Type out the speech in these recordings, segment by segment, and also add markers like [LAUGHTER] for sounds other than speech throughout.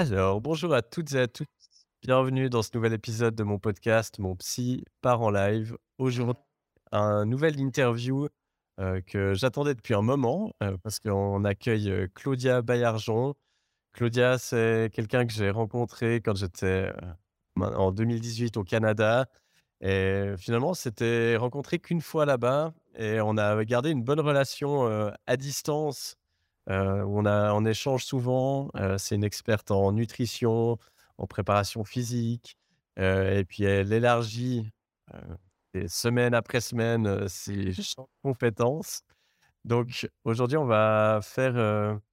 Alors, bonjour à toutes et à tous. Bienvenue dans ce nouvel épisode de mon podcast, Mon Psy part en live. Aujourd'hui, un nouvel interview euh, que j'attendais depuis un moment euh, parce qu'on accueille euh, Claudia Bayarjon. Claudia, c'est quelqu'un que j'ai rencontré quand j'étais en 2018 au Canada. Et finalement, on s'était rencontré qu'une fois là-bas et on a gardé une bonne relation à distance euh, on, a, échange souvent. Euh, c'est une experte en nutrition, en préparation physique. Euh, et puis, elle élargit semaine après semaine ses [LAUGHS] compétences. Donc, aujourd'hui, on va faire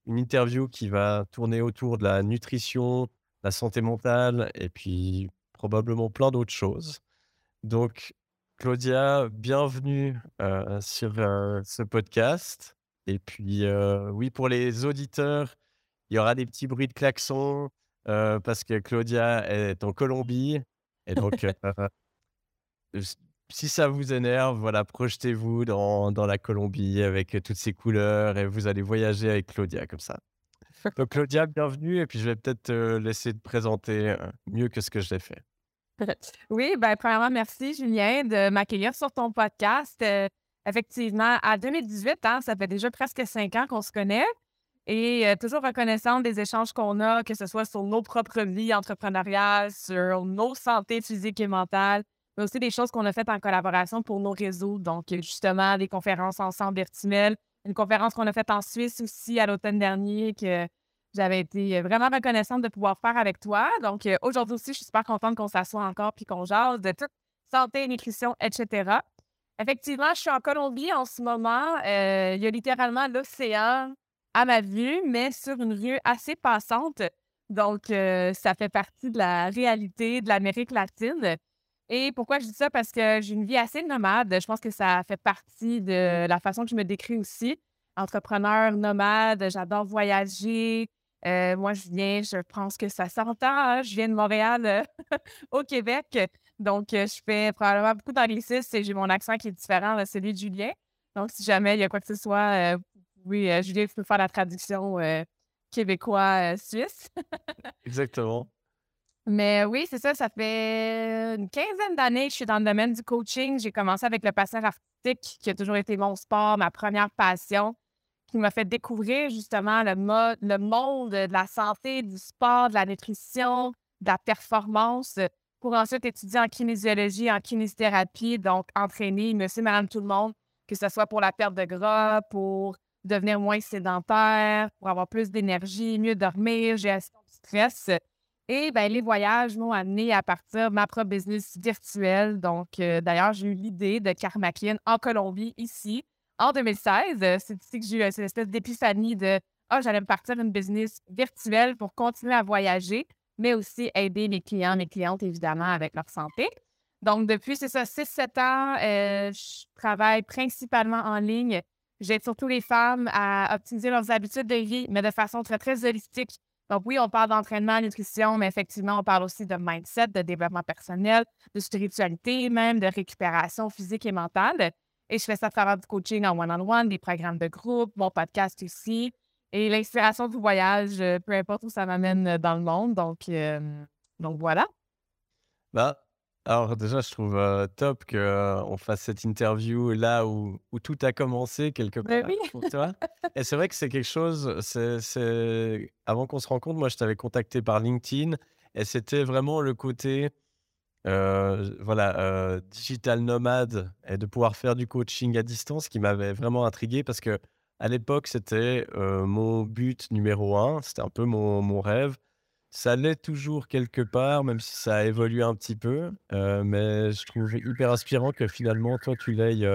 une interview qui va tourner autour de la nutrition, la santé mentale et puis probablement plein d'autres choses. Donc, Claudia, bienvenue sur ce podcast. Et puis, oui, pour les auditeurs, il y aura des petits bruits de klaxon parce que Claudia est en Colombie. Et donc, si ça vous énerve, voilà, projetez-vous dans, dans, la Colombie avec toutes ces couleurs et vous allez voyager avec Claudia comme ça. Donc, [LAUGHS] Claudia, bienvenue. Et puis, je vais peut-être te laisser te présenter mieux que ce que je l'ai fait. [LAUGHS] Oui, ben, premièrement, merci, Julien, de m'accueillir sur ton podcast. Effectivement, à 2018, hein, ça fait déjà presque cinq ans qu'on se connaît et euh, toujours reconnaissante des échanges qu'on a, que ce soit sur nos propres vies entrepreneuriales, sur nos santé physiques et mentales, mais aussi des choses qu'on a faites en collaboration pour nos réseaux. Donc, justement, des conférences ensemble virtuelles, une conférence qu'on a faite en Suisse aussi à l'automne dernier que j'avais été vraiment reconnaissante de pouvoir faire avec toi. Donc, euh, aujourd'hui aussi, je suis super contente qu'on s'assoie encore puis qu'on jase de toute santé, nutrition, etc. Effectivement, je suis en Colombie en ce moment. Euh, il y a littéralement l'océan à ma vue, mais sur une rue assez passante. Donc, euh, ça fait partie de la réalité de l'Amérique latine. Et pourquoi je dis ça? Parce que j'ai une vie assez nomade. Je pense que ça fait partie de la façon que je me décris aussi. Entrepreneur, nomade, j'adore voyager. Euh, moi, je viens, je pense que ça s'entend, hein, je viens de Montréal [LAUGHS] au Québec. Donc, euh, je fais probablement beaucoup d'anglicisme et j'ai mon accent qui est différent de celui de Julien. Donc, si jamais il y a quoi que ce soit, euh, oui, euh, Julien peut faire la traduction québécois-suisse. [LAUGHS] Exactement. Mais oui, c'est ça, ça fait une quinzaine d'années que je suis dans le domaine du coaching. J'ai commencé avec le passage artistique, qui a toujours été mon sport, ma première passion, qui m'a fait découvrir justement le, le monde de la santé, du sport, de la nutrition, de la performance pour ensuite étudier en kinésiologie, en kinésithérapie, donc entraîner monsieur, madame, tout le monde, que ce soit pour la perte de gras, pour devenir moins sédentaire, pour avoir plus d'énergie, mieux dormir, gestion du stress. Et ben, les voyages m'ont amené à partir de ma propre business virtuelle. Donc, euh, d'ailleurs, j'ai eu l'idée de Karmakin en Colombie, ici, en 2016. C'est ici que j'ai eu cette espèce d'épiphanie de Ah, j'allais me partir une business virtuelle pour continuer à voyager mais aussi aider mes clients, mes clientes, évidemment, avec leur santé. Donc, depuis, c'est ça, 6-7 ans, euh, je travaille principalement en ligne. J'aide surtout les femmes à optimiser leurs habitudes de vie, mais de façon très, très holistique. Donc, oui, on parle d'entraînement, nutrition, mais effectivement, on parle aussi de mindset, de développement personnel, de spiritualité, même de récupération physique et mentale. Et je fais ça à travers du coaching en one-on-one, des programmes de groupe, mon podcast aussi et l'inspiration du voyage, euh, peu importe où ça m'amène euh, dans le monde. Donc, euh, donc voilà. Bah, alors déjà, je trouve top qu'on fasse cette interview là où, où, tout a commencé quelque part oui. pour [LAUGHS] toi. Et c'est vrai que c'est quelque chose, c'est, avant qu'on se rencontre, moi je t'avais contacté par LinkedIn et c'était vraiment le côté voilà, digital nomade et de pouvoir faire du coaching à distance qui m'avait vraiment intrigué parce que à l'époque, c'était mon but numéro un. C'était un peu mon, mon rêve. Ça l'est toujours quelque part, même si ça a évolué un petit peu. mais je trouve hyper inspirant que finalement, toi, tu l'aies,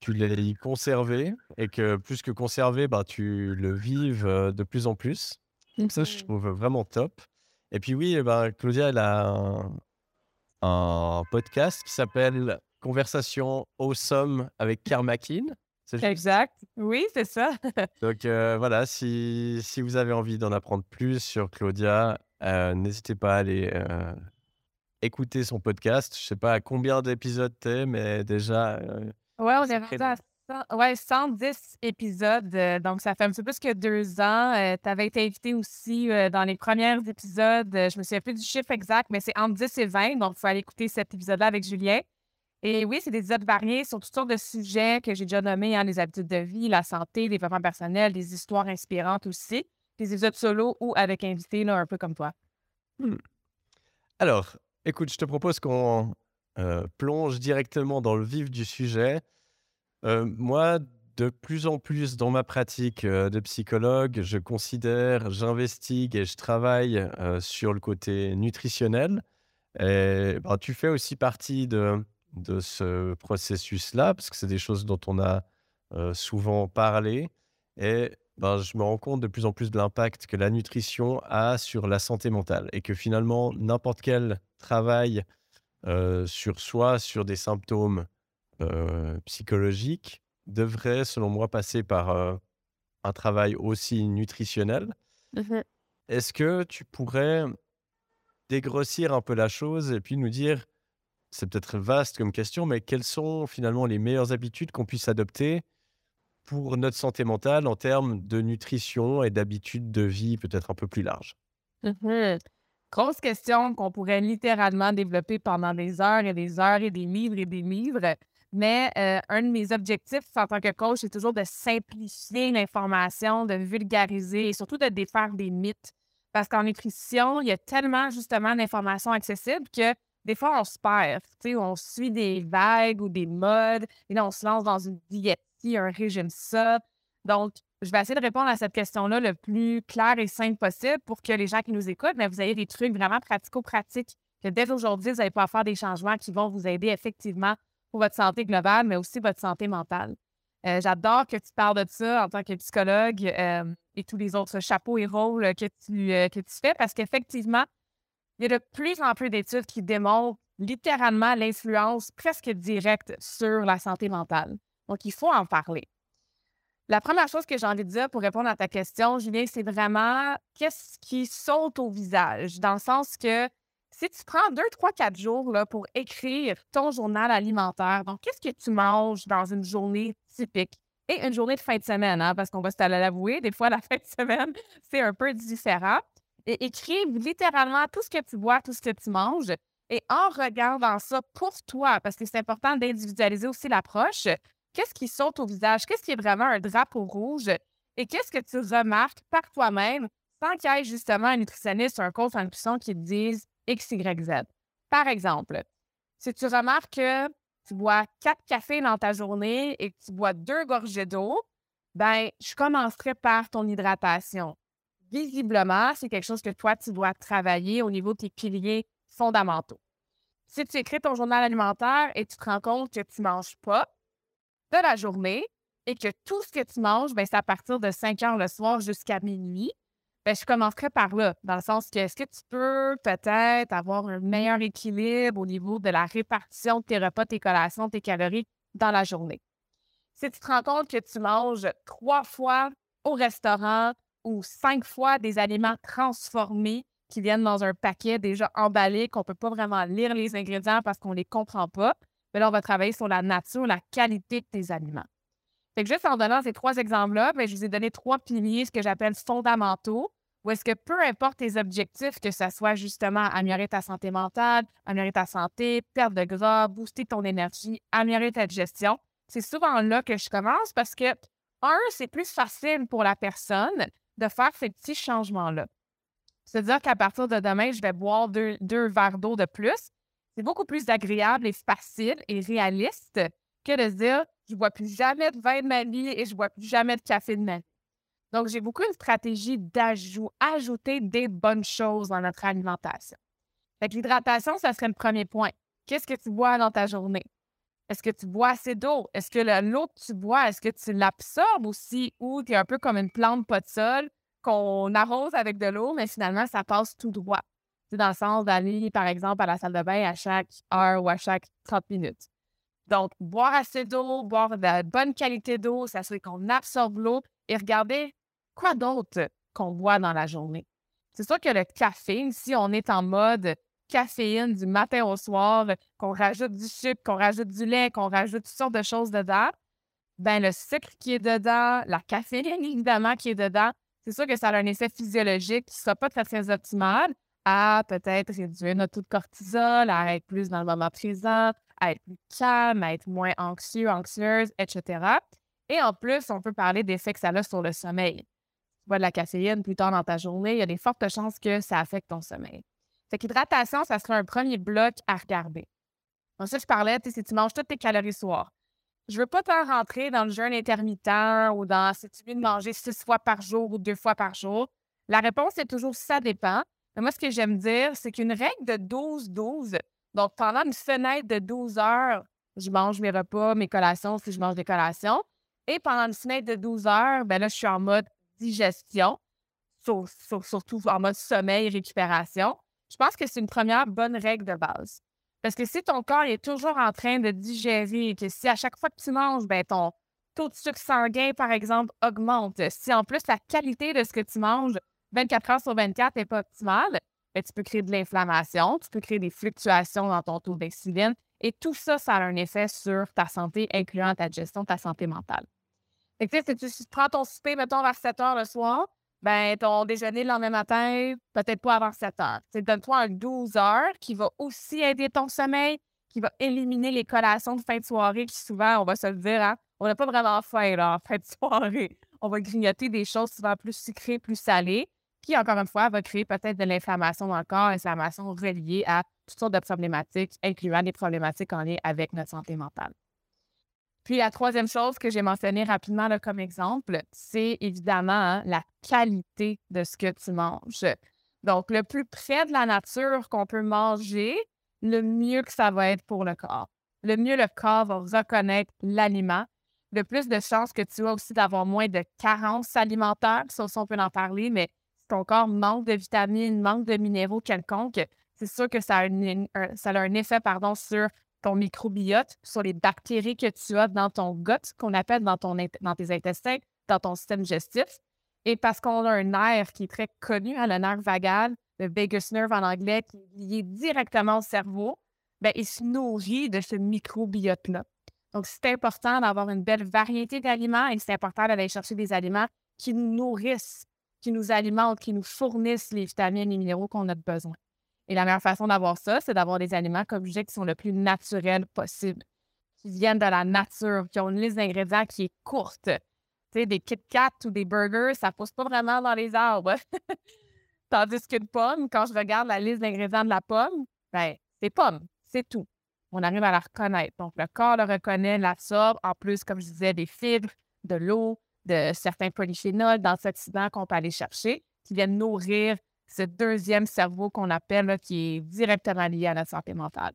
tu l'aies conservé et que plus que conservé, bah, tu le vives de plus en plus. Ça, je mmh. trouve vraiment top. Et puis oui, bah, Claudia, elle a un, un podcast qui s'appelle Conversation Awesome avec Karmakin. Exact. Oui, c'est ça. [LAUGHS] Donc euh, voilà, si, si, vous avez envie d'en apprendre plus sur Claudia, euh, n'hésitez pas à aller euh, écouter son podcast. Je sais pas à combien d'épisodes t'es, mais déjà. ouais, on est rendu à ouais, 110 épisodes. donc, ça fait un petit peu plus que deux ans. tu avais été invité aussi dans les premiers épisodes. je me souviens plus du chiffre exact, mais c'est entre 10 et 20. Donc, il faut aller écouter cet épisode-là avec Julien. Et oui, c'est des épisodes variés sur toutes sortes de sujets que j'ai déjà nommés, hein, les habitudes de vie, la santé, le développement personnel, des histoires inspirantes aussi. Des épisodes solo ou avec invités, là, un peu comme toi. Alors, écoute, je te propose qu'on euh, plonge directement dans le vif du sujet. Euh, moi, de plus en plus dans ma pratique euh, de psychologue, je considère, j'investigue et je travaille sur le côté nutritionnel. Et ben, tu fais aussi partie de, de ce processus-là, parce que c'est des choses dont on a euh, souvent parlé. Et ben, je me rends compte de plus en plus de l'impact que la nutrition a sur la santé mentale. Et que finalement, n'importe quel travail euh, sur soi, sur des symptômes euh, psychologiques, devrait, selon moi, passer par un travail aussi nutritionnel. Est-ce que tu pourrais dégrossir un peu la chose et puis nous dire, c'est peut-être vaste comme question, mais quelles sont finalement les meilleures habitudes qu'on puisse adopter pour notre santé mentale en termes de nutrition et d'habitudes de vie peut-être un peu plus larges? Mhm. Grosse question qu'on pourrait littéralement développer pendant des heures et des heures et des livres et des livres. Mais euh, un de mes objectifs en tant que coach, c'est toujours de simplifier l'information, de vulgariser et surtout de défaire des mythes. Parce qu'en nutrition, il y a tellement justement d'informations accessibles que des fois, on se perd. On suit des vagues ou des modes et là, on se lance dans une ci, un régime ça. Donc, je vais essayer de répondre à cette question-là le plus clair et simple possible pour que les gens qui nous écoutent, mais vous ayez des trucs vraiment pratico-pratiques, que dès aujourd'hui, vous allez pouvoir faire des changements qui vont vous aider effectivement pour votre santé globale, mais aussi votre santé mentale. Euh, J'adore que tu parles de ça en tant que psychologue euh, et tous les autres chapeaux et rôles que tu, euh, que tu fais parce qu'effectivement, il y a de plus en plus d'études qui démontrent littéralement l'influence presque directe sur la santé mentale. Donc, il faut en parler. La première chose que j'ai envie de dire pour répondre à ta question, Julien, c'est vraiment qu'est-ce qui saute au visage, dans le sens que si tu prends deux, trois, quatre jours là, pour écrire ton journal alimentaire, donc qu'est-ce que tu manges dans une journée typique? Et une journée de fin de semaine, hein, parce qu'on va se l'avouer, des fois la [LAUGHS] fin de semaine, c'est un peu différent. Écrive littéralement tout ce que tu bois, tout ce que tu manges. Et en regardant ça pour toi, parce que c'est important d'individualiser aussi l'approche, qu'est-ce qui saute au visage? Qu'est-ce qui est vraiment un drapeau rouge? Et qu'est-ce que tu remarques par toi-même sans qu'il y ait justement un nutritionniste ou un coach en nutrition qui te dise X. Par exemple, si tu remarques que tu bois quatre cafés dans ta journée et que tu bois deux gorgées d'eau, ben, je commencerai par ton hydratation. Visiblement, c'est quelque chose que toi, tu dois travailler au niveau de tes piliers fondamentaux. Si tu écris ton journal alimentaire et tu te rends compte que tu ne manges pas de la journée et que tout ce que tu manges, ben, c'est à partir de 5 heures le soir jusqu'à minuit, ben, je commencerai par là, dans le sens que est-ce que tu peux peut-être avoir un meilleur équilibre au niveau de la répartition de tes repas, tes collations, tes calories dans la journée? Si tu te rends compte que tu manges trois fois au restaurant ou cinq fois des aliments transformés qui viennent dans un paquet déjà emballé, qu'on ne peut pas vraiment lire les ingrédients parce qu'on ne les comprend pas, mais là, on va travailler sur la nature, la qualité de tes aliments. Fait que juste en donnant ces trois exemples-là, ben, je vous ai donné trois piliers, ce que j'appelle fondamentaux, où est-ce que peu importe tes objectifs, que ce soit justement améliorer ta santé mentale, améliorer ta santé, perdre de gras, booster ton énergie, améliorer ta digestion, c'est souvent là que je commence parce que, un, c'est plus facile pour la personne de faire ces petits changements-là. C'est-à-dire qu'à partir de demain, je vais boire deux, verres d'eau de plus. C'est beaucoup plus agréable et facile et réaliste que de dire je ne bois plus jamais de vin de ma vie et je ne bois plus jamais de café de ma vie. Donc, j'ai beaucoup une stratégie d'ajout, ajouter des bonnes choses dans notre alimentation. Fait l'hydratation, ça serait le premier point. Qu'est-ce que tu bois dans ta journée? Est-ce que tu bois assez d'eau? Est-ce que l'eau que tu bois, est-ce que tu l'absorbes aussi? Ou tu es un peu comme une plante pas de sol qu'on arrose avec de l'eau, mais finalement, ça passe tout droit? C'est dans le sens d'aller, par exemple, à la salle de bain à chaque heure ou à chaque 30 minutes. Donc, boire assez d'eau, boire de la bonne qualité d'eau, s'assurer qu'on absorbe l'eau et regarder quoi d'autre qu'on boit dans la journée. C'est sûr que le café, si on est en mode caféine du matin au soir, qu'on rajoute du sucre, qu'on rajoute du lait, qu'on rajoute toutes sortes de choses dedans, ben le sucre qui est dedans, la caféine [LAUGHS] évidemment qui est dedans, c'est sûr que ça a un effet physiologique qui ne sera pas très, très optimal à peut-être réduire notre taux de cortisol, à être plus dans le moment présent, à être plus calme, à être moins anxieux, anxieuse, etc. Et en plus, on peut parler d'effets que ça a sur le sommeil. Tu bois de la caféine plus tard dans ta journée, il y a des fortes chances que ça affecte ton sommeil. Fait qu'hydratation, ça serait un premier bloc à regarder. Ensuite, je parlais, si tu manges toutes tes calories soir, je veux pas t'en rentrer dans le jeûne intermittent ou dans si tu veux manger six fois par jour ou deux fois par jour. La réponse est toujours ça dépend. Mais moi, ce que j'aime dire, c'est qu'une règle de 12-12, donc pendant une fenêtre de 12 heures, je mange mes repas, mes collations si je mange des collations. Et pendant une fenêtre de 12 heures, ben là, je suis en mode digestion, surtout en mode sommeil, récupération. Je pense que c'est une première bonne règle de base. Parce que si ton corps est toujours en train de digérer, que si à chaque fois que tu manges, ben ton taux de sucre sanguin, par exemple, augmente, si en plus la qualité de ce que tu manges 24 heures sur 24 n'est pas optimale, ben, tu peux créer de l'inflammation, tu peux créer des fluctuations dans ton taux d'insuline. Et tout ça, ça a un effet sur ta santé, incluant ta gestion, ta santé mentale. Fait que, si tu prends ton souper, mettons, vers 7 heures le soir, ben, ton déjeuner le lendemain matin, peut-être pas avant 7 heures. Donne-toi un 12 heures qui va aussi aider ton sommeil, qui va éliminer les collations de fin de soirée qui, souvent, on va se le dire, hein, on n'a pas vraiment faim là, en fin de [LAUGHS] soirée. On va grignoter des choses souvent plus sucrées, plus salées, qui, encore une fois, va créer peut-être de l'inflammation dans le corps, inflammation reliée à toutes sortes de problématiques, incluant des problématiques en lien avec notre santé mentale. Puis la troisième chose que j'ai mentionnée rapidement comme exemple, c'est évidemment hein, la qualité de ce que tu manges. Donc, le plus près de la nature qu'on peut manger, le mieux que ça va être pour le corps. Le mieux le corps va reconnaître l'aliment, le plus de chances que tu as aussi d'avoir moins de carences alimentaires, ça on peut en parler, mais si ton corps manque de vitamines, manque de minéraux quelconques, c'est sûr que ça a, un, ça a un effet sur ton microbiote, sur les bactéries que tu as dans ton gut, qu'on appelle dans, ton, dans tes intestins, dans ton système digestif. Et parce qu'on a un nerf qui est très connu, hein, le nerf vagal, le vagus nerve en anglais, qui est lié directement au cerveau, bien, il se nourrit de ce microbiote-là. Donc, c'est important d'avoir une belle variété d'aliments et c'est important d'aller chercher des aliments qui nous nourrissent, qui nous alimentent, qui nous fournissent les vitamines et les minéraux qu'on a besoin. Et la meilleure façon d'avoir ça, c'est d'avoir des aliments, comme je qui sont le plus naturels possible, qui viennent de la nature, qui ont une liste d'ingrédients qui est courte. Tu sais, des Kit Kat ou des burgers, ça pousse pas vraiment dans les arbres. [LAUGHS] Tandis qu'une pomme, quand je regarde la liste d'ingrédients de la pomme, ben, c'est pomme, c'est tout. On arrive à la reconnaître. Donc, le corps le reconnaît, l'absorbe. En plus, comme je disais, des fibres, de l'eau, de certains polyphénols, d'antioxydants qu'on peut aller chercher, qui viennent nourrir ce deuxième cerveau qu'on appelle, qui est directement lié à notre santé mentale.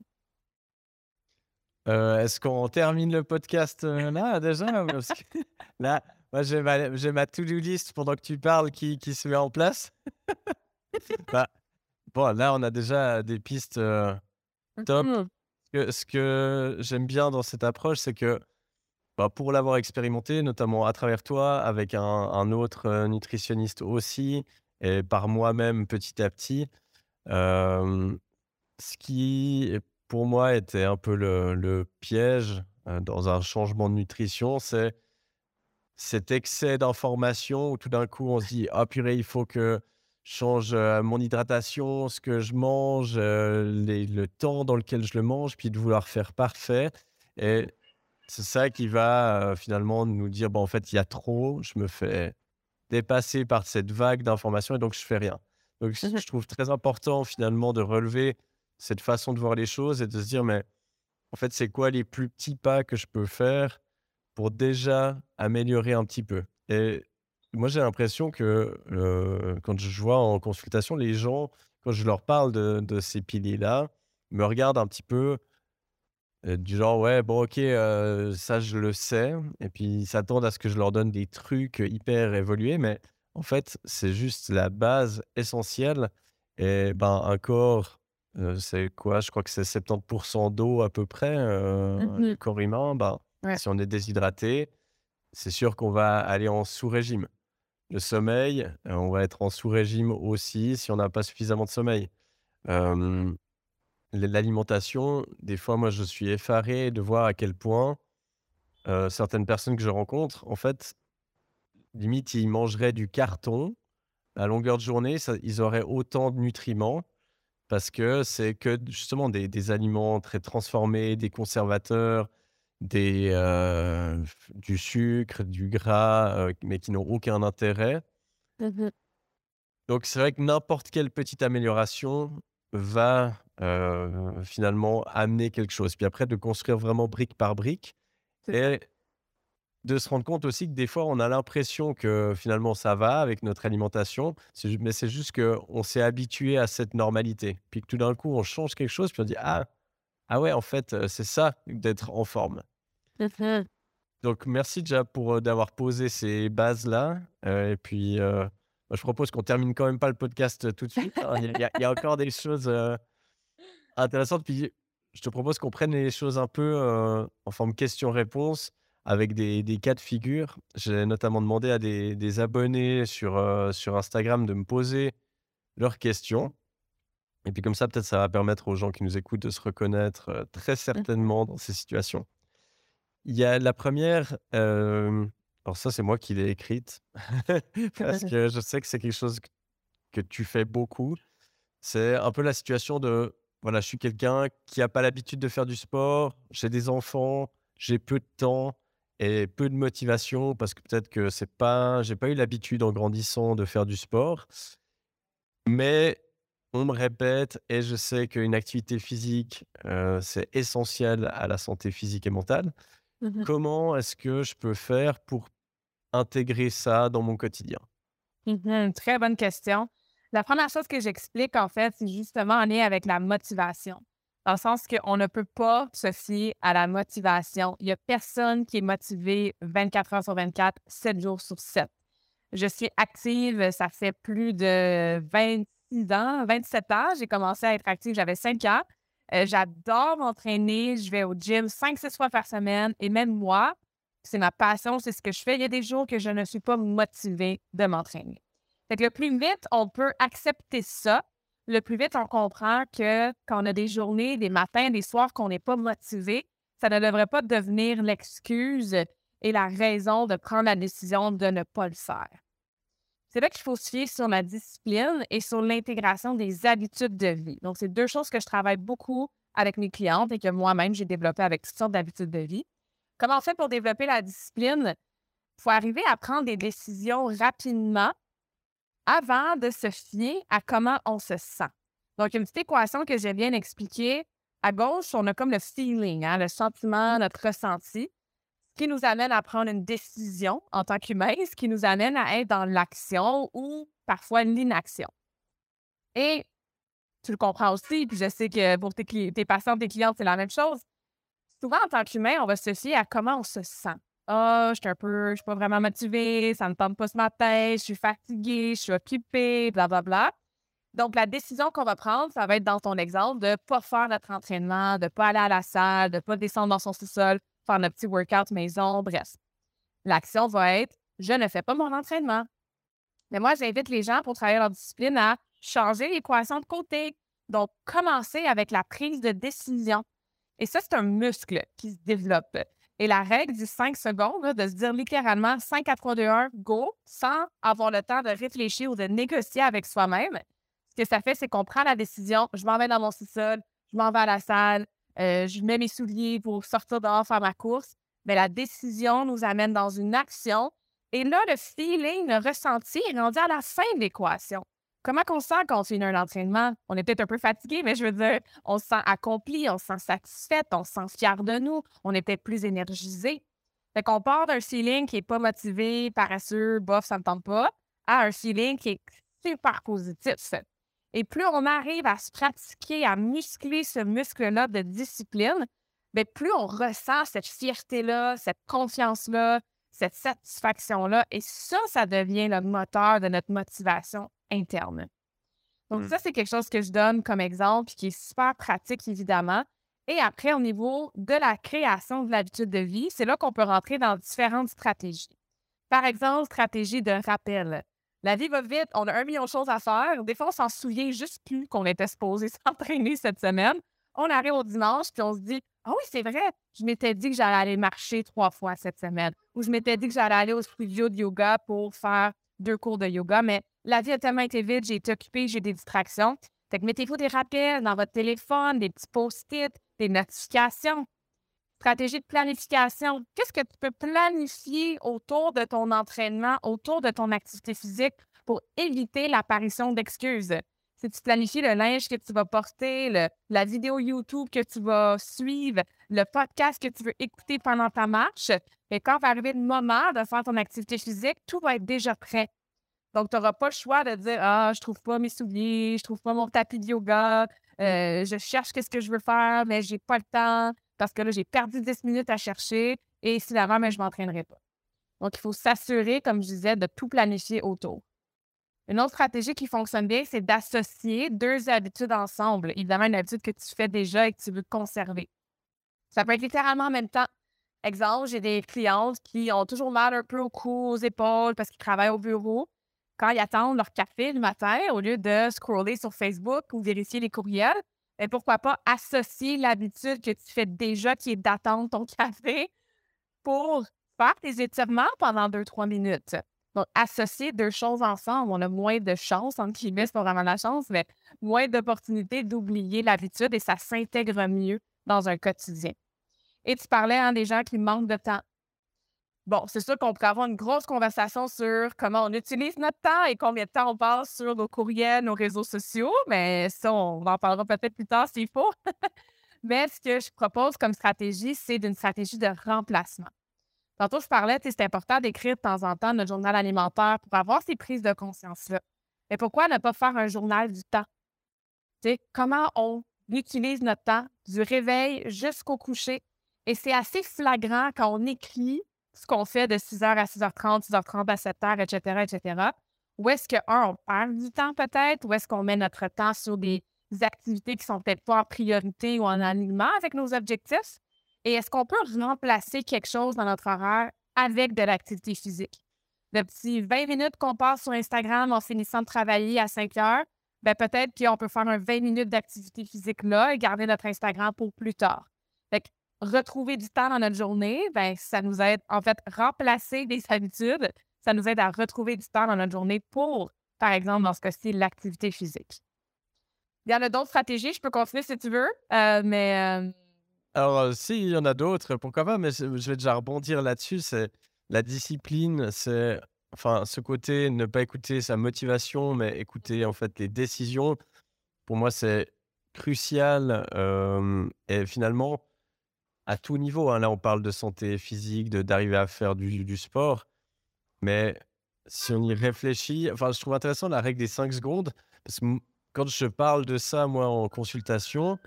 Euh, est-ce qu'on termine le podcast euh, là déjà? [LAUGHS] Là, moi j'ai ma, to-do list pendant que tu parles qui, qui se met en place. [LAUGHS] Bah, bon, là on a déjà des pistes euh, top. Mmh. Ce que, j'aime bien dans cette approche, c'est que bah, pour l'avoir expérimenté, notamment à travers toi, avec un, un autre nutritionniste aussi, et par moi-même petit à petit. ce qui, pour moi, était un peu le, piège dans un changement de nutrition, c'est cet excès d'informations où tout d'un coup on se dit Ah purée, il faut que je change mon hydratation, ce que je mange, le temps dans lequel je le mange, puis de vouloir faire parfait. Et c'est ça qui va finalement nous dire bon, En fait, il y a trop, je me fais dépassé par cette vague d'informations et donc je fais rien. Donc mmh je trouve très important finalement de relever cette façon de voir les choses et de se dire mais en fait c'est quoi les plus petits pas que je peux faire pour déjà améliorer un petit peu? Et moi j'ai l'impression que quand je vois en consultation les gens quand je leur parle de, de ces piliers là me regardent un petit peu du genre, ouais, bon, OK, ça, je le sais. Et puis, ils s'attendent à ce que je leur donne des trucs hyper évolués. Mais en fait, c'est juste la base essentielle. Et ben, un corps, c'est quoi? Je crois que c'est 70% d'eau à peu près, mmh le corps humain. Ben, Si on est déshydraté, c'est sûr qu'on va aller en sous-régime. Le sommeil, on va être en sous-régime aussi si on n'a pas suffisamment de sommeil l'alimentation, des fois, moi, je suis effaré de voir à quel point euh, certaines personnes que je rencontre, en fait, limite, ils mangeraient du carton à longueur de journée, ça, ils auraient autant de nutriments parce que c'est que justement des, des aliments très transformés, des conservateurs, des, euh, du sucre, du gras, euh, mais qui n'ont aucun intérêt. Mmh Donc c'est vrai que n'importe quelle petite amélioration va euh, finalement amener quelque chose. Puis après, de construire vraiment brique par brique et de se rendre compte aussi que des fois, on a l'impression que finalement ça va avec notre alimentation, mais c'est juste qu'on s'est habitué à cette normalité. Puis que tout d'un coup, on change quelque chose, puis on dit Ah, ah ouais, en fait, euh, c'est ça d'être en forme. Donc merci déjà pour euh, d'avoir posé ces bases-là. Euh, et puis, euh, moi, je propose qu'on termine quand même pas le podcast tout de suite. hein. Il y, a il y a encore des choses intéressantes. Puis je te propose qu'on prenne les choses un peu euh, en forme question-réponse avec des, des cas de figure. J'ai notamment demandé à des, des abonnés sur, euh, sur Instagram de me poser leurs questions. Et puis comme ça, peut-être ça va permettre aux gens qui nous écoutent de se reconnaître euh, très certainement dans ces situations. Il y a la première, alors ça, c'est moi qui l'ai écrite [LAUGHS] parce [LAUGHS] que je sais que c'est quelque chose que tu fais beaucoup. C'est un peu la situation de, voilà, je suis quelqu'un qui a pas l'habitude de faire du sport, j'ai des enfants, j'ai peu de temps et peu de motivation parce que peut-être que c'est pas j'ai pas eu l'habitude en grandissant de faire du sport. Mais on me répète et je sais qu'une activité physique, heu, c'est essentiel à la santé physique et mentale. mh. Comment est-ce que je peux faire pour intégrer ça dans mon quotidien? Mmh Très bonne question. La première chose que j'explique, en fait, c'est justement en lien avec la motivation. Dans le sens qu'on ne peut pas se fier à la motivation. Il n'y a personne qui est motivé 24 heures sur 24, 7 jours sur 7. Je suis active, ça fait plus de 26 ans, 27 ans. J'ai commencé à être active, j'avais 5 ans. Euh, J'adore m'entraîner. Je vais au gym 5-6 fois par semaine. Et même moi, c'est ma passion, c'est ce que je fais. Il y a des jours que je ne suis pas motivée de m'entraîner. Fait que le plus vite on peut accepter ça, le plus vite on comprend que quand on a des journées, des matins, des soirs qu'on n'est pas motivé, ça ne devrait pas devenir l'excuse et la raison de prendre la décision de ne pas le faire. C'est là qu'il faut se fier sur la discipline et sur l'intégration des habitudes de vie. Donc, c'est deux choses que je travaille beaucoup avec mes clientes et que moi-même, j'ai développé avec toutes sortes d'habitudes de vie. Comment on fait pour développer la discipline? Il faut arriver à prendre des décisions rapidement avant de se fier à comment on se sent. Donc, une petite équation que j'ai bien expliquée. À gauche, on a comme le feeling, hein, le sentiment, notre ressenti, ce qui nous amène à prendre une décision en tant qu'humain, ce qui nous amène à être dans l'action ou parfois l'inaction. Et tu le comprends aussi, puis je sais que pour tes, tes patients, tes clientes, c'est la même chose. Souvent, en tant qu'humain, on va se fier à comment on se sent. Ah, je suis un peu, je suis pas vraiment motivée, ça ne tente pas ce matin, je suis fatiguée, je suis occupée, blablabla. Donc, la décision qu'on va prendre, ça va être dans ton exemple de ne pas faire notre entraînement, de ne pas aller à la salle, de ne pas descendre dans son sous-sol, faire notre petit workout maison, bref. L'action va être je ne fais pas mon entraînement. Mais moi, j'invite les gens pour travailler leur discipline à changer l'équation de côté. Donc, commencer avec la prise de décision. Et ça, c'est un muscle qui se développe. Et la règle du 5 secondes, de se dire littéralement 5 à 3, 2, 1, go, sans avoir le temps de réfléchir ou de négocier avec soi-même, ce que ça fait, c'est qu'on prend la décision, je m'en vais dans mon sous-sol, je m'en vais à la salle, euh, je mets mes souliers pour sortir dehors faire ma course. Mais la décision nous amène dans une action. Et là, le feeling, le ressenti est rendu à la fin de l'équation. Comment qu'on se sent quand on finit un entraînement? On est peut-être un peu fatigué, mais je veux dire, on se sent accompli, on se sent satisfaite, on se sent fier de nous, on est peut-être plus énergisé. Fait qu'on part d'un feeling qui n'est pas motivé, paresseux, bof, ça ne tente pas, à un feeling qui est super positif. Et plus on arrive à se pratiquer, à muscler ce muscle-là de discipline, bien, plus on ressent cette fierté-là, cette confiance-là, cette satisfaction-là. Et ça, ça devient le moteur de notre motivation interne. Donc, Mm. ça, c'est quelque chose que je donne comme exemple puis qui est super pratique, évidemment. Et après, au niveau de la création de l'habitude de vie, c'est là qu'on peut rentrer dans différentes stratégies. Par exemple, stratégie de rappel. La vie va vite, on a un million de choses à faire. Des fois, on s'en souvient juste plus qu'on était supposé [LAUGHS] s'entraîner cette semaine. On arrive au dimanche, puis on se dit Ah oui, c'est vrai. Je m'étais dit que j'allais aller marcher trois fois cette semaine. Ou je m'étais dit que j'allais aller au studio de yoga pour faire deux cours de yoga. Mais la vie a tellement été vite, j'ai été occupée, j'ai des distractions. Fait que mettez-vous des rappels dans votre téléphone, des petits post-it, des notifications. Stratégie de planification. Qu'est-ce que tu peux planifier autour de ton entraînement, autour de ton activité physique pour éviter l'apparition d'excuses? Si tu planifies le linge que tu vas porter, la vidéo YouTube que tu vas suivre, le podcast que tu veux écouter pendant ta marche, et quand va arriver le moment de faire ton activité physique, tout va être déjà prêt. Donc, tu n'auras pas le choix de dire Ah, je trouve pas mes souliers, je trouve pas mon tapis de yoga, euh, je cherche qu'est-ce que je veux faire, mais j'ai pas le temps parce que là, j'ai perdu 10 minutes à chercher et finalement, mais je ne m'entraînerai pas. Donc, il faut s'assurer, comme je disais, de tout planifier autour. Une autre stratégie qui fonctionne bien, c'est d'associer deux habitudes ensemble. Évidemment, une habitude que tu fais déjà et que tu veux conserver. Ça peut être littéralement en même temps. Exemple, j'ai des clientes qui ont toujours mal un peu au cou, aux épaules parce qu'ils travaillent au bureau. Quand ils attendent leur café le matin, au lieu de scroller sur Facebook ou vérifier les courriels, ben, pourquoi pas associer l'habitude que tu fais déjà qui est d'attendre ton [LAUGHS] café pour faire tes étirements pendant deux, trois minutes. Donc, associer deux choses ensemble, on a moins de chances, entre guillemets, c'est pas vraiment la chance, mais moins d'opportunités d'oublier l'habitude et ça s'intègre mieux dans un quotidien. Et tu parlais hein, des gens qui manquent de temps. Bon, c'est sûr qu'on pourrait avoir une grosse conversation sur comment on utilise notre temps et combien de temps on passe sur nos courriels, nos réseaux sociaux, mais ça, on en parlera peut-être plus tard s'il faut. [LAUGHS] mais ce que je propose comme stratégie, c'est d'une stratégie de remplacement. Tantôt, je parlais, c'est important d'écrire de temps en temps notre journal alimentaire pour avoir ces prises de conscience-là. Mais pourquoi ne pas faire un journal du temps? comment on utilise notre temps du réveil jusqu'au coucher. Et c'est assez flagrant quand on écrit ce qu'on fait de 6h à 6h30, 6h30 à 7h, etc., etc. Où est-ce que, un, on perd du temps peut-être? Ou est-ce qu'on met notre temps sur des activités qui sont peut-être pas en priorité ou en alignement avec nos objectifs? Et est-ce qu'on peut remplacer quelque chose dans notre horaire avec de l'activité physique? Le petit 20 minutes qu'on passe sur Instagram en finissant de travailler à 5 heures, ben peut-être qu'on peut faire un 20 minutes d'activité physique là et garder notre Instagram pour plus tard. Fait que retrouver du temps dans notre journée, ben ça nous aide, en fait, remplacer des [LAUGHS] habitudes, ça nous aide à retrouver du temps dans notre journée pour, par exemple, dans ce cas-ci, l'activité physique. Il y en a d'autres stratégies, je peux continuer si tu veux, euh, mais euh, alors, si, il y en a d'autres, pourquoi pas, mais je vais déjà rebondir là-dessus. C'est la discipline, c'est enfin ce côté ne pas écouter sa motivation, mais écouter en fait les décisions. Pour moi, c'est crucial et finalement à tout niveau. Hein, là, on parle de santé physique, de d'arriver à faire du, du sport, mais si on y réfléchit, enfin, je trouve intéressant la règle des 5 secondes parce que quand je parle de ça, moi, en consultation,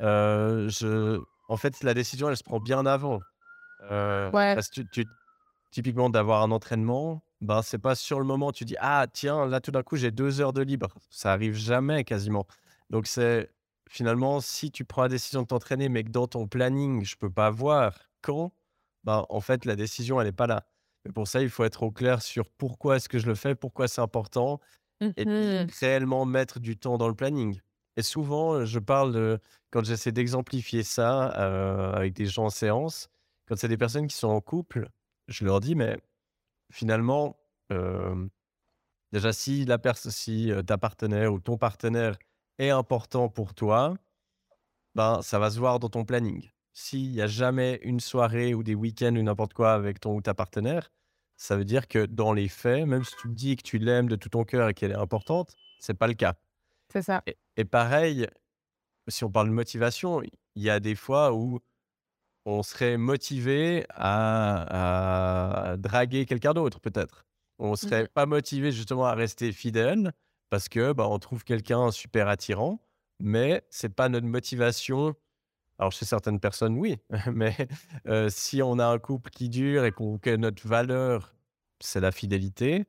je en fait, la décision, elle se prend bien avant. Euh, parce que tu, typiquement, d'avoir un entraînement, ben, c'est pas sur le moment, tu dis Ah, tiens, là, tout d'un coup, j'ai deux heures de libre. Ça arrive jamais quasiment. Donc, c'est finalement, si tu prends la décision de t'entraîner, mais que dans ton planning, je peux pas voir quand, ben, en fait, la décision, elle n'est pas là. Mais pour ça, il faut être au clair sur pourquoi est-ce que je le fais, pourquoi c'est important, et mmh réellement mettre du temps dans le planning. Et souvent, je parle de, quand j'essaie d'exemplifier ça avec des gens en séance, quand c'est des personnes qui sont en couple, je leur dis, mais finalement, déjà, si, la si ta partenaire ou ton partenaire est important pour toi, ben, ça va se voir dans ton planning. S'il n'y a jamais une soirée ou des week-ends ou n'importe quoi avec ton ou ta partenaire, ça veut dire que dans les faits, même si tu dis que tu l'aimes de tout ton cœur et qu'elle est importante, c'est pas le cas. C'est ça. Et, pareil, si on parle de motivation, il y a des fois où on serait motivé à, draguer quelqu'un d'autre, peut-être. On ne mmh serait pas motivé justement à rester fidèle parce que bah, on trouve quelqu'un super attirant, mais c'est pas notre motivation. Alors chez certaines personnes, oui, [LAUGHS] mais si on a un couple qui dure et qu'on, que notre valeur c'est la fidélité,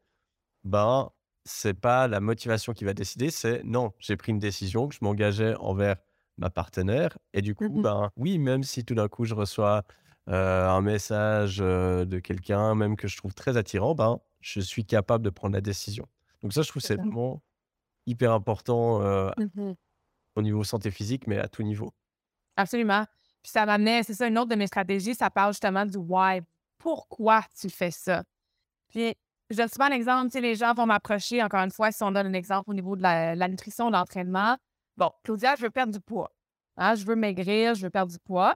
ben c'est pas la motivation qui va décider, c'est non, j'ai pris une décision, que je m'engageais envers ma partenaire. Et du coup, mmh ben oui, même si tout d'un coup je reçois un message de quelqu'un, même que je trouve très attirant, ben je suis capable de prendre la décision. Donc ça, je trouve c'est vraiment hyper important mmh au niveau santé physique, mais à tout niveau. Absolument. Puis ça m'amenait, c'est ça, une autre de mes stratégies, ça parle justement du why. Pourquoi tu fais ça? Puis je donne souvent l'exemple, tu sais, les gens vont m'approcher, encore une fois, si on donne un exemple au niveau de la, nutrition, de l'entraînement. Bon, Claudia, je veux perdre du poids. Hein, je veux maigrir, je veux perdre du poids.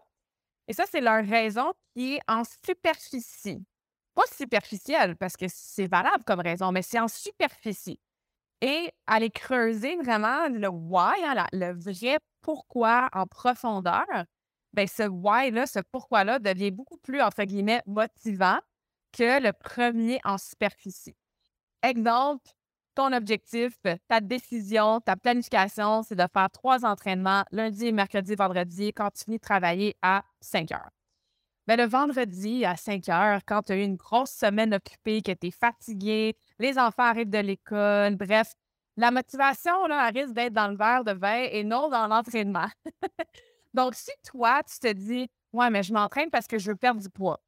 Et ça, c'est leur raison qui est en superficie. Pas superficielle, parce que c'est valable comme raison, mais c'est en superficie. Et aller creuser vraiment le why, hein, le vrai pourquoi en profondeur, bien, ce why-là, ce pourquoi-là devient beaucoup plus, entre guillemets, motivant que le premier en superficie. Exemple, ton objectif, ta décision, ta planification, c'est de faire trois entraînements lundi, mercredi, vendredi quand tu finis de travailler à 5 heures. Mais ben, le vendredi à 5 heures, quand tu as eu une grosse semaine occupée, que tu es fatigué, les enfants arrivent de l'école, bref, la motivation, là, elle risque d'être dans le verre de vin et non dans l'entraînement. [LAUGHS] Donc, si toi, tu te dis, ouais, mais je m'entraîne parce que je veux perdre du poids,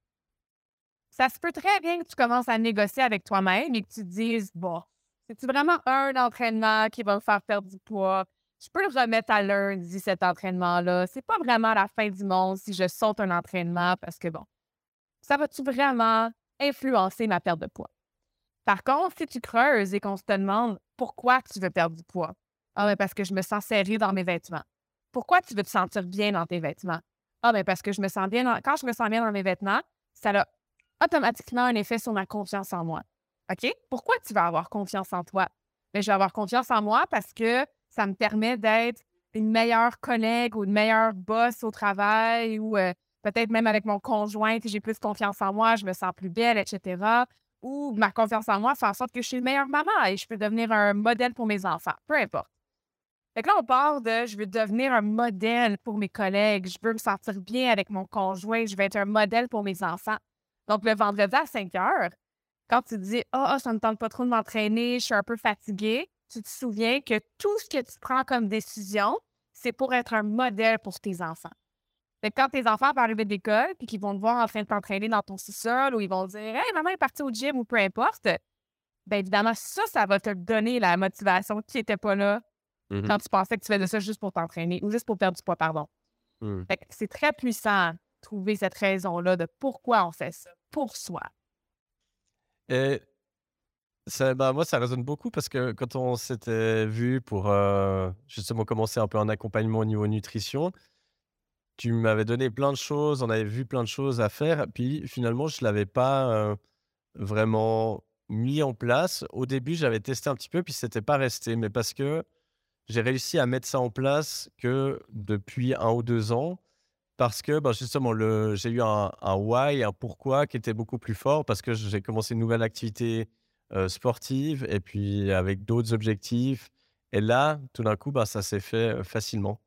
ça se peut très bien que tu commences à négocier avec toi-même et que tu te dises, bon, c'est-tu vraiment un entraînement qui va me faire perdre du poids? Je peux le remettre à lundi, cet entraînement-là. C'est pas vraiment la fin du monde si je saute un entraînement parce que, bon, ça va-tu vraiment influencer ma perte de poids? Par contre, si tu creuses et qu'on se demande pourquoi tu veux perdre du poids, ah, ben parce que je me sens serrée dans mes vêtements. Pourquoi tu veux te sentir bien dans tes vêtements? Ah, ben parce que je me sens bien quand je me sens bien dans mes vêtements, ça a automatiquement un effet sur ma confiance en moi. OK? Pourquoi tu vas avoir confiance en toi? Bien, je vais avoir confiance en moi parce que ça me permet d'être une meilleure collègue ou une meilleure boss au travail ou euh, peut-être même avec mon conjoint, j'ai plus confiance en moi, je me sens plus belle, etc. Ou ma confiance en moi fait en sorte que je suis une meilleure maman et je peux devenir un modèle pour mes enfants, peu importe. Fait que là, on part de je veux devenir un modèle pour mes collègues, je veux me sentir bien avec mon conjoint, je veux être un modèle pour mes enfants. Donc, le vendredi à 5 heures, quand tu dis Ah, oh, ça ne me tente pas trop de m'entraîner, je suis un peu fatiguée, tu te souviens que tout ce que tu prends comme décision, c'est pour être un modèle pour tes enfants. Fait quand tes enfants vont arriver d'école puis qu'ils vont te voir en train de t'entraîner dans ton sous-sol ou ils vont dire Hey, maman est partie au gym ou peu importe, bien évidemment, ça, ça va te donner la motivation qui n'était pas là mmh quand tu pensais que tu faisais ça juste pour t'entraîner ou juste pour perdre du poids, pardon. Mmh. c'est très puissant trouver cette raison-là de pourquoi on fait ça pour soi. Et bah, moi, ça résonne beaucoup parce que quand on s'était vu pour justement commencer un peu un accompagnement au niveau nutrition, tu m'avais donné plein de choses, on avait vu plein de choses à faire, puis finalement, je ne l'avais pas vraiment mis en place. Au début, j'avais testé un petit peu, puis c'était pas resté, mais parce que j'ai réussi à mettre ça en place que depuis un ou deux ans parce que bah, justement, j'ai eu un, why, un pourquoi qui était beaucoup plus fort parce que j'ai commencé une nouvelle activité sportive et puis avec d'autres objectifs. Et là, tout d'un coup, bah, ça s'est fait facilement.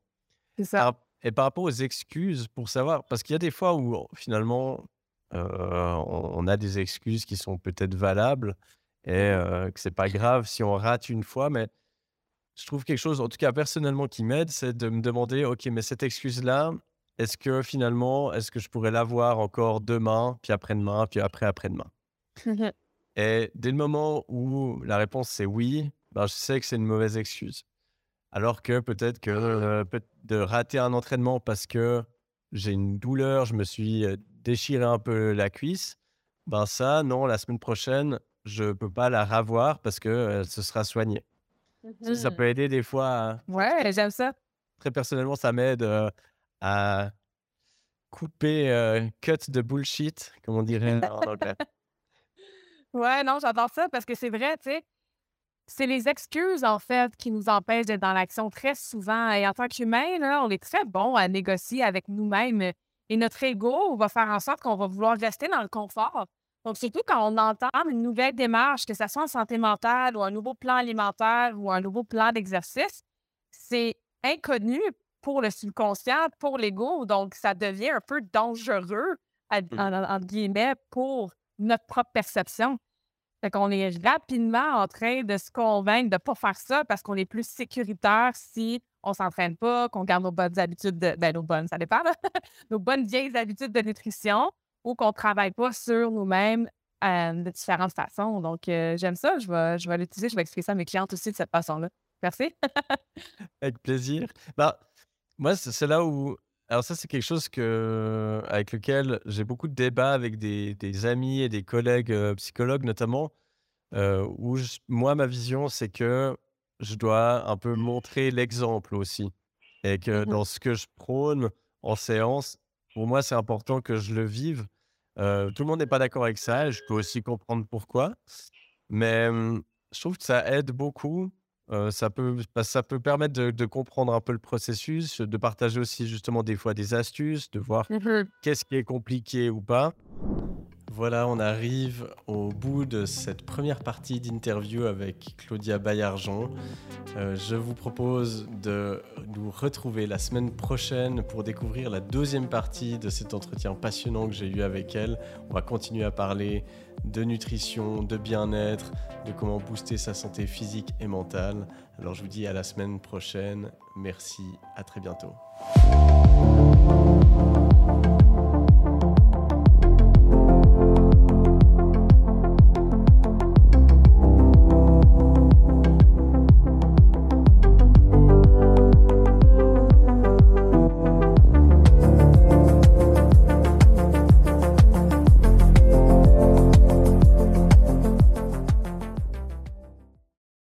C'est ça. Et par rapport aux excuses, pour savoir, parce qu'il y a des fois où finalement, on, a des excuses qui sont peut-être valables et que c'est pas grave si on rate une fois, mais je trouve quelque chose, en tout cas personnellement, qui m'aide, c'est de me demander, OK, mais cette excuse-là, est-ce que finalement, est-ce que je pourrais l'avoir encore demain, puis après-demain, puis après-après-demain? [LAUGHS] Et dès le moment où la réponse c'est oui, ben, je sais que c'est une mauvaise excuse. Alors que peut-être que euh, de rater un entraînement parce que j'ai une douleur, je me suis euh, déchiré un peu la cuisse, ben ça, non, la semaine prochaine, je ne peux pas la revoir parce que euh, se sera soigné. Ça peut aider des fois. À... Ouais, j'aime ça. Très personnellement, ça m'aide à couper, cut de bullshit, comme on dirait en anglais. [LAUGHS] Ouais, non, j'adore ça parce que c'est vrai, tu sais, c'est les excuses, en fait, qui nous empêchent d'être dans l'action très souvent. Et en tant qu'humain, on est très bon à négocier avec nous-mêmes. Et notre ego va faire en sorte qu'on va vouloir rester dans le confort. Donc, surtout quand on entend une nouvelle démarche, que ce soit en santé mentale ou un nouveau plan alimentaire ou un nouveau plan d'exercice, c'est inconnu pour le subconscient, pour l'ego. Donc, ça devient un peu dangereux, mmh. entre guillemets, pour notre propre perception. Fait qu'on est rapidement en train de se convaincre de ne pas faire ça parce qu'on est plus sécuritaire si on ne s'entraîne pas, qu'on garde nos bonnes habitudes de. Ben, nos bonnes, ça dépend, [LAUGHS] nos bonnes vieilles habitudes de nutrition ou qu'on ne travaille pas sur nous-mêmes euh, de différentes façons. Donc, euh, j'aime ça. Je vais, je vais l'utiliser. Je vais expliquer ça à mes clientes aussi de cette façon-là. Merci. [LAUGHS] Avec plaisir. Bah, moi, c'est là où Alors ça, c'est quelque chose que avec lequel j'ai beaucoup de débats avec des des amis et des collègues, psychologues notamment, où moi, ma vision, c'est que je dois un peu montrer l'exemple aussi et que Mmh dans ce que je prône en séance, pour moi, c'est important que je le vive. Tout le monde n'est pas d'accord avec ça et je peux aussi comprendre pourquoi. Mais, mmh, je trouve que ça aide beaucoup, heu, ça peut bah, ça peut permettre de de comprendre un peu le processus, de partager aussi justement des fois des astuces, de voir Mmh qu'est-ce qui est compliqué ou pas. Voilà, on arrive au bout de cette première partie d'interview avec Claudia Baillargeon. Heu, je vous propose de nous retrouver la semaine prochaine pour découvrir la deuxième partie de cet entretien passionnant que j'ai eu avec elle. On va continuer à parler de nutrition, de bien-être, de comment booster sa santé physique et mentale. Alors je vous dis à la semaine prochaine. Merci, à très bientôt.